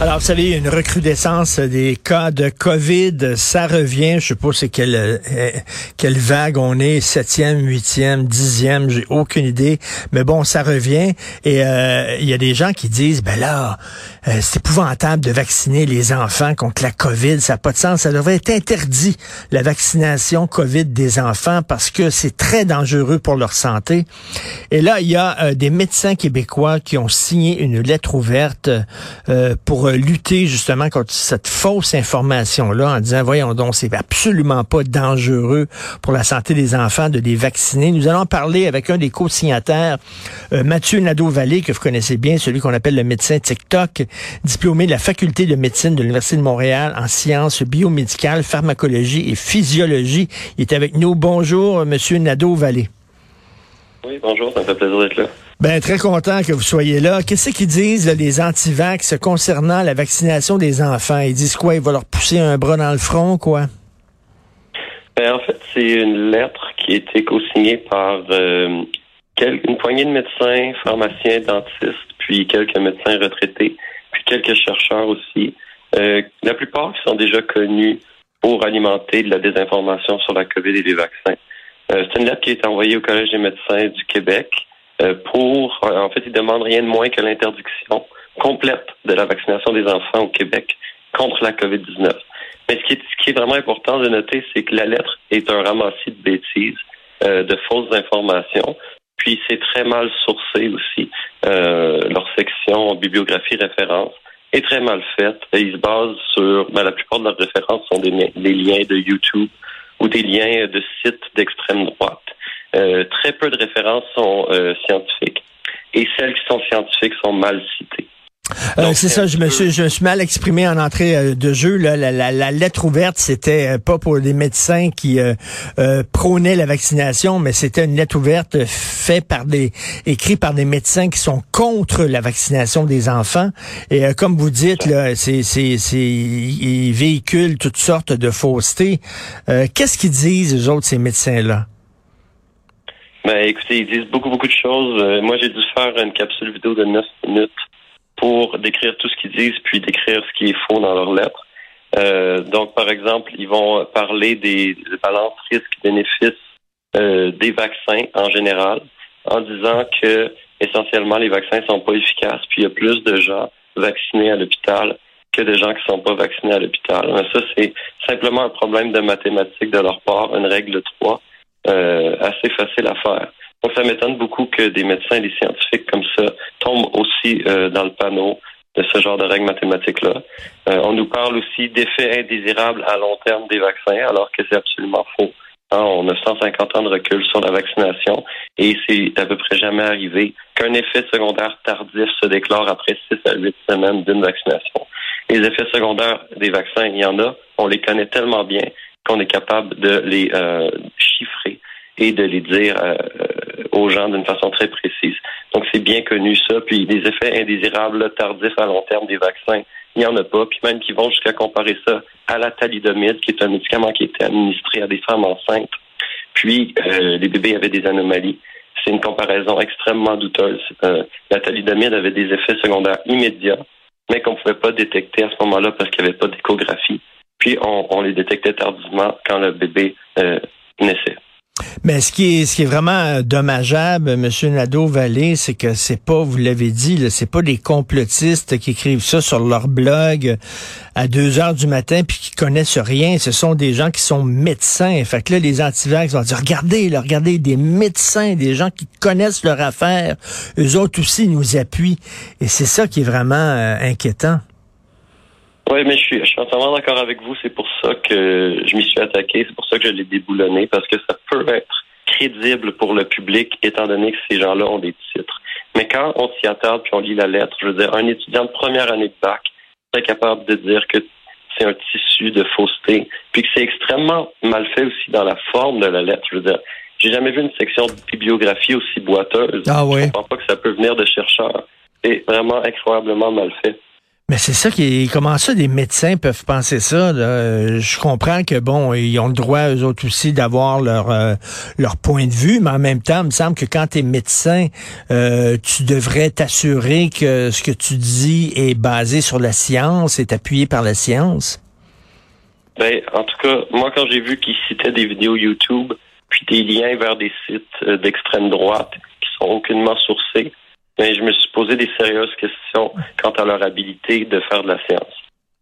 Alors, vous savez, une recrudescence des cas de COVID. Ça revient. Je sais pas c'est quelle, euh, quelle vague on est, septième, huitième, dixième, j'ai aucune idée. Mais bon, ça revient. Et euh, il y a des gens qui disent, ben là, euh, c'est épouvantable de vacciner les enfants contre la COVID. Ça n'a pas de sens. Ça devrait être interdit, la vaccination COVID des enfants, parce que c'est très dangereux pour leur santé. Et là, il y a des médecins québécois qui ont signé une lettre ouverte pour lutter justement contre cette fausse information-là en disant, voyons donc, c'est absolument pas dangereux pour la santé des enfants de les vacciner. Nous allons parler avec un des co-signataires, euh, Mathieu Nadeau-Vallée, que vous connaissez bien, celui qu'on appelle le médecin TikTok, diplômé de la faculté de médecine de l'Université de Montréal en sciences biomédicales, pharmacologie et physiologie. Il est avec nous. Bonjour, Monsieur Nadeau-Vallée. Oui, bonjour, ça me fait plaisir d'être là. Ben, très content que vous soyez là. Qu'est-ce qu'ils disent, les antivax, concernant la vaccination des enfants? Ils disent quoi? Ils vont leur pousser un bras dans le front, quoi? Ben, en fait, c'est une lettre qui a été co-signée par euh, une poignée de médecins, pharmaciens, dentistes, puis quelques médecins retraités, puis quelques chercheurs aussi. Euh, la plupart qui sont déjà connus pour alimenter de la désinformation sur la COVID et les vaccins. Euh, c'est une lettre qui été envoyée au Collège des médecins du Québec euh, pour, euh, en fait, ils demandent rien de moins que l'interdiction complète de la vaccination des enfants au Québec contre la COVID-19. Mais ce qui, est, est vraiment important de noter, c'est que la lettre est un ramassis de bêtises, de fausses informations, puis c'est très mal sourcé aussi. Leur section bibliographie référence est très mal faite. Et ils se basent sur, ben, la plupart de leurs références sont des liens de YouTube ou des liens de sites d'extrême droite. Euh, très peu de références sont euh, scientifiques et celles qui sont scientifiques sont mal citées. Euh, c'est ça, je me, suis, je me suis mal exprimé en entrée de jeu. Là. La, la, la lettre ouverte, c'était pas pour les médecins qui prônaient la vaccination, mais c'était une lettre ouverte faite par des, écrite par des médecins qui sont contre la vaccination des enfants. Et comme vous dites, là, c'est, c'est, c'est, ils véhiculent toutes sortes de faussetés. Qu'est-ce qu'ils disent, eux autres, ces médecins-là? Ben, écoutez, ils disent beaucoup, beaucoup de choses. Euh, moi, j'ai dû faire une capsule vidéo de 9 minutes pour décrire tout ce qu'ils disent, puis décrire ce qui est faux dans leurs lettres. Euh, donc, par exemple, ils vont parler des, balances risques-bénéfices euh, des vaccins en général, en disant que essentiellement les vaccins sont pas efficaces, puis il y a plus de gens vaccinés à l'hôpital que de gens qui sont pas vaccinés à l'hôpital. Ça, c'est simplement un problème de mathématiques de leur part, une règle 3 euh, assez facile à faire. Donc, ça m'étonne beaucoup que des médecins et des scientifiques comme ça tombent aussi euh, dans le panneau de ce genre de règles mathématiques-là. Euh, on nous parle aussi d'effets indésirables à long terme des vaccins, alors que c'est absolument faux. Hein, on a 150 ans de recul sur la vaccination et c'est à peu près jamais arrivé qu'un effet secondaire tardif se déclare après 6 à 8 semaines d'une vaccination. Les effets secondaires des vaccins, il y en a. On les connaît tellement bien qu'on est capable de les euh, chiffrer et de les dire euh, aux gens d'une façon très précise. Donc, c'est bien connu ça. Puis, des effets indésirables tardifs à long terme des vaccins, il n'y en a pas. Puis même qui vont jusqu'à comparer ça à la thalidomide, qui est un médicament qui était administré à des femmes enceintes. Puis, euh, les bébés avaient des anomalies. C'est une comparaison extrêmement douteuse. la thalidomide avait des effets secondaires immédiats, mais qu'on ne pouvait pas détecter à ce moment-là parce qu'il n'y avait pas d'échographie puis on, les détectait tardivement quand le bébé euh, naissait. Mais ce qui est ce qui est vraiment euh, dommageable, Monsieur Nadeau Vallée, c'est que c'est pas, vous l'avez dit, c'est pas des complotistes qui écrivent ça sur leur blog à 2 heures du matin puis qui connaissent rien. Ce sont des gens qui sont médecins. Fait que là, les antivax vont dire regardez, là, regardez, des médecins, des gens qui connaissent leur affaire. Eux autres aussi nous appuient. Et c'est ça qui est vraiment euh, inquiétant. Oui, mais je suis, je suis entièrement d'accord avec vous. C'est pour ça que je m'y suis attaqué. C'est pour ça que je l'ai déboulonné, parce que ça peut être crédible pour le public, étant donné que ces gens-là ont des titres. Mais quand on s'y attarde puis on lit la lettre, je veux dire, un étudiant de première année de bac est capable de dire que c'est un tissu de fausseté, puis que c'est extrêmement mal fait aussi dans la forme de la lettre. Je veux dire, j'ai jamais vu une section de bibliographie aussi boiteuse. Ah oui. Je comprends pas que ça peut venir de chercheurs. C'est vraiment incroyablement mal fait. Mais c'est ça qui est, comment ça des médecins peuvent penser ça Je comprends que bon, ils ont le droit eux autres aussi d'avoir leur euh, leur point de vue, mais en même temps, il me semble que quand tu es médecin, euh, tu devrais t'assurer que ce que tu dis est basé sur la science, est appuyé par la science. Ben, en tout cas, moi quand j'ai vu qu'ils citaient des vidéos YouTube, puis des liens vers des sites euh, d'extrême droite qui sont aucunement sourcés, mais je me suis posé des sérieuses questions quant à leur habilité de faire de la science.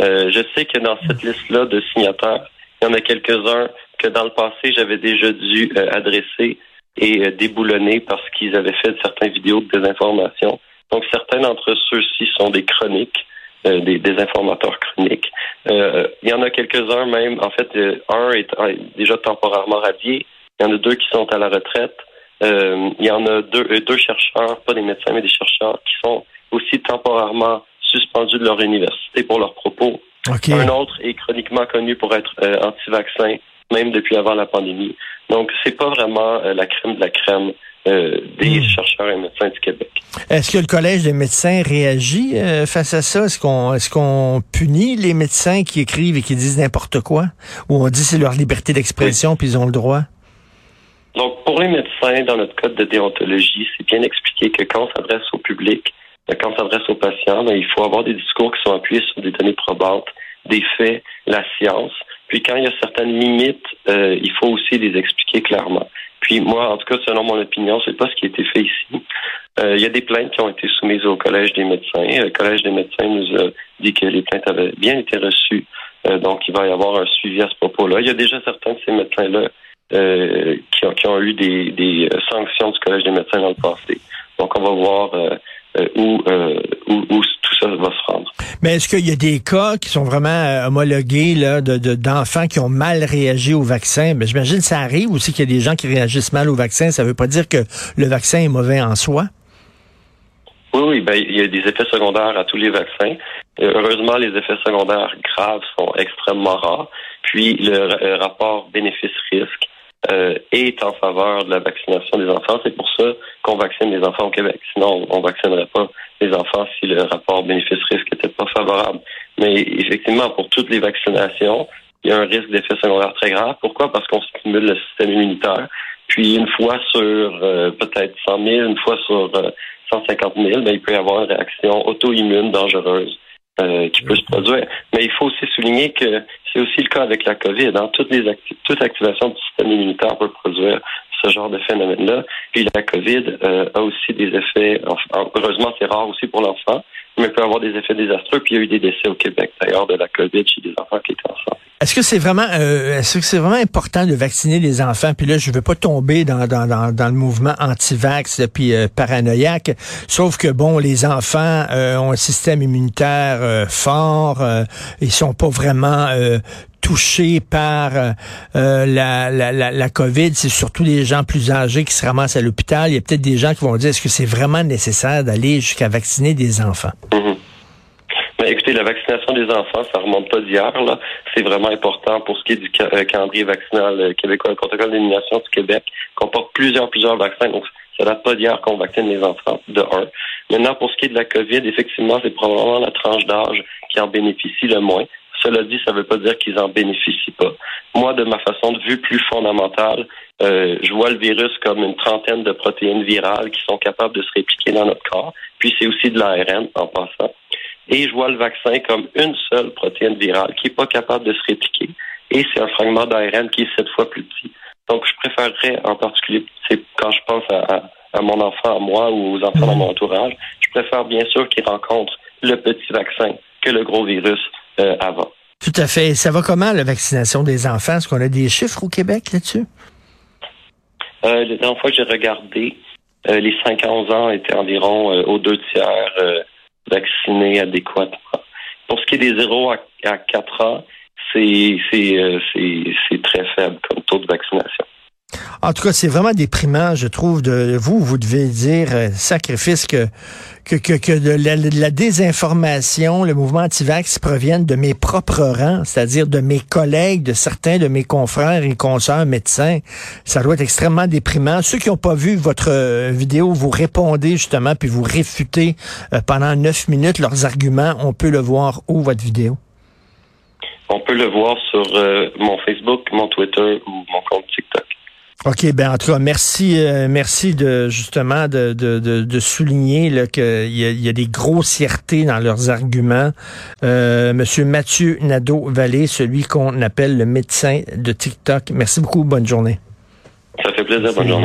Euh, je sais que dans cette liste-là de signataires, il y en a quelques-uns que dans le passé, j'avais déjà dû euh, adresser et euh, déboulonner parce qu'ils avaient fait certaines vidéos de désinformation. Donc, certains d'entre ceux-ci sont des chroniques, des, des, informateurs chroniques. il y en a quelques-uns même, en fait, un est déjà temporairement radié, il y en a deux qui sont à la retraite. Euh, il y en a deux, euh, deux chercheurs, pas des médecins, mais des chercheurs qui sont aussi temporairement suspendus de leur université pour leurs propos. Un autre est chroniquement connu pour être euh, anti-vaccin, même depuis avant la pandémie. Donc, c'est pas vraiment la crème de la crème des hmm. chercheurs et médecins du Québec. Est-ce que le Collège des médecins réagit face à ça? Est-ce qu'on est-ce qu'on punit les médecins qui écrivent et qui disent n'importe quoi? Ou on dit c'est leur liberté d'expression puis ils ont le droit? Donc, pour les médecins, dans notre code de déontologie, c'est bien expliqué que quand on s'adresse au public, euh, quand on s'adresse aux patients, ben, il faut avoir des discours qui sont appuyés sur des données probantes, des faits, la science. Puis quand il y a certaines limites, euh, il faut aussi les expliquer clairement. Puis moi, en tout cas, selon mon opinion, c'est pas ce qui a été fait ici. Euh, il y a des plaintes qui ont été soumises au Collège des médecins. Le Collège des médecins nous a dit que les plaintes avaient bien été reçues. donc, il va y avoir un suivi à ce propos-là. Il y a déjà certains de ces médecins-là euh, qui, ont, eu des, euh, sanctions du Collège des médecins dans le passé. Donc, on va voir euh, où, où, tout ça va se rendre. Mais est-ce qu'il y a des cas qui sont vraiment homologués là, de, d'enfants qui ont mal réagi au vaccin? Mais j'imagine que ça arrive aussi qu'il y a des gens qui réagissent mal au vaccin. Ça ne veut pas dire que le vaccin est mauvais en soi. Oui, oui, ben, il y a des effets secondaires à tous les vaccins. heureusement, les effets secondaires graves sont extrêmement rares. Puis le rapport bénéfice-risque euh, est en faveur de la vaccination des enfants. C'est pour ça qu'on vaccine les enfants au Québec. Sinon, on ne vaccinerait pas les enfants si le rapport bénéfice-risque n'était pas favorable. Mais effectivement, pour toutes les vaccinations, il y a un risque d'effet secondaire très grave. Pourquoi? Parce qu'on stimule le système immunitaire. Puis une fois sur euh, peut-être 100 000, une fois sur 150 euh, 000, ben, il peut y avoir une réaction auto-immune dangereuse euh, qui peut se produire. Mais il faut aussi souligner que c'est aussi le cas avec la COVID. Hein. Toutes les toute activation du système immunitaire peut produire ce genre de phénomène-là. Puis la COVID euh, a aussi des effets, heureusement c'est rare aussi pour l'enfant, mais peut avoir des effets désastreux. Puis il y a eu des décès au Québec d'ailleurs de la COVID chez des enfants qui étaient ensemble. Est-ce que c'est vraiment, euh, est-ce que c'est vraiment important de vacciner les enfants? Puis là, je veux pas tomber dans dans, dans, dans le mouvement anti-vax puis euh, paranoïaque. Sauf que bon, les enfants euh, ont un système immunitaire euh, fort, ils sont pas vraiment touchés par la, la, la, la, COVID, c'est surtout les gens plus âgés qui se ramassent à l'hôpital. Il y a peut-être des gens qui vont dire, est-ce que c'est vraiment nécessaire d'aller jusqu'à vacciner des enfants? Mm-hmm. La vaccination des enfants, ça remonte pas d'hier. C'est vraiment important pour ce qui est du euh, calendrier vaccinal euh, québécois, le protocole d'élimination du Québec comporte plusieurs plusieurs vaccins. Donc, ça date pas d'hier qu'on vaccine les enfants de un. Maintenant, pour ce qui est de la COVID, effectivement, c'est probablement la tranche d'âge qui en bénéficie le moins. Cela dit, ça ne veut pas dire qu'ils en bénéficient pas. Moi, de ma façon de vue plus fondamentale, euh, je vois le virus comme une trentaine de protéines virales qui sont capables de se répliquer dans notre corps. Puis c'est aussi de l'ARN en passant. Et je vois le vaccin comme une seule protéine virale qui n'est pas capable de se répliquer. Et c'est un fragment d'ARN qui est sept fois plus petit. Donc, je préférerais en particulier, c'est quand je pense à, mon enfant, à moi ou aux enfants dans mon entourage, je préfère bien sûr qu'ils rencontrent le petit vaccin que le gros virus euh, avant. Tout à fait. Ça va comment, la vaccination des enfants? Est-ce qu'on a des chiffres au Québec là-dessus? Euh, les dernières fois que j'ai regardé, euh, les 5 à 11 ans étaient environ aux deux tiers vaccinés adéquatement. Pour ce qui est des 0 à, 4 ans, c'est, c'est, euh, c'est, c'est très faible comme taux de vaccination. En tout cas, c'est vraiment déprimant, je trouve, de vous, vous devez dire, euh, sacrifice, que, que, que, de, la, désinformation, le mouvement anti-vax proviennent de mes propres rangs, c'est-à-dire de mes collègues, de certains de mes confrères et consoeurs médecins. Ça doit être extrêmement déprimant. Ceux qui n'ont pas vu votre euh, vidéo, vous répondez justement, puis vous réfutez euh, pendant neuf minutes leurs arguments. On peut le voir où, votre vidéo? On peut le voir sur mon Facebook, mon Twitter ou mon compte TikTok. OK, ben en tout cas, merci, euh, merci de justement de, de, de, souligner qu'il y a, y a des grossièretés dans leurs arguments. Euh, Monsieur Mathieu Nadeau-Vallée, celui qu'on appelle le médecin de TikTok. Merci beaucoup, bonne journée. Ça fait plaisir, bonne journée.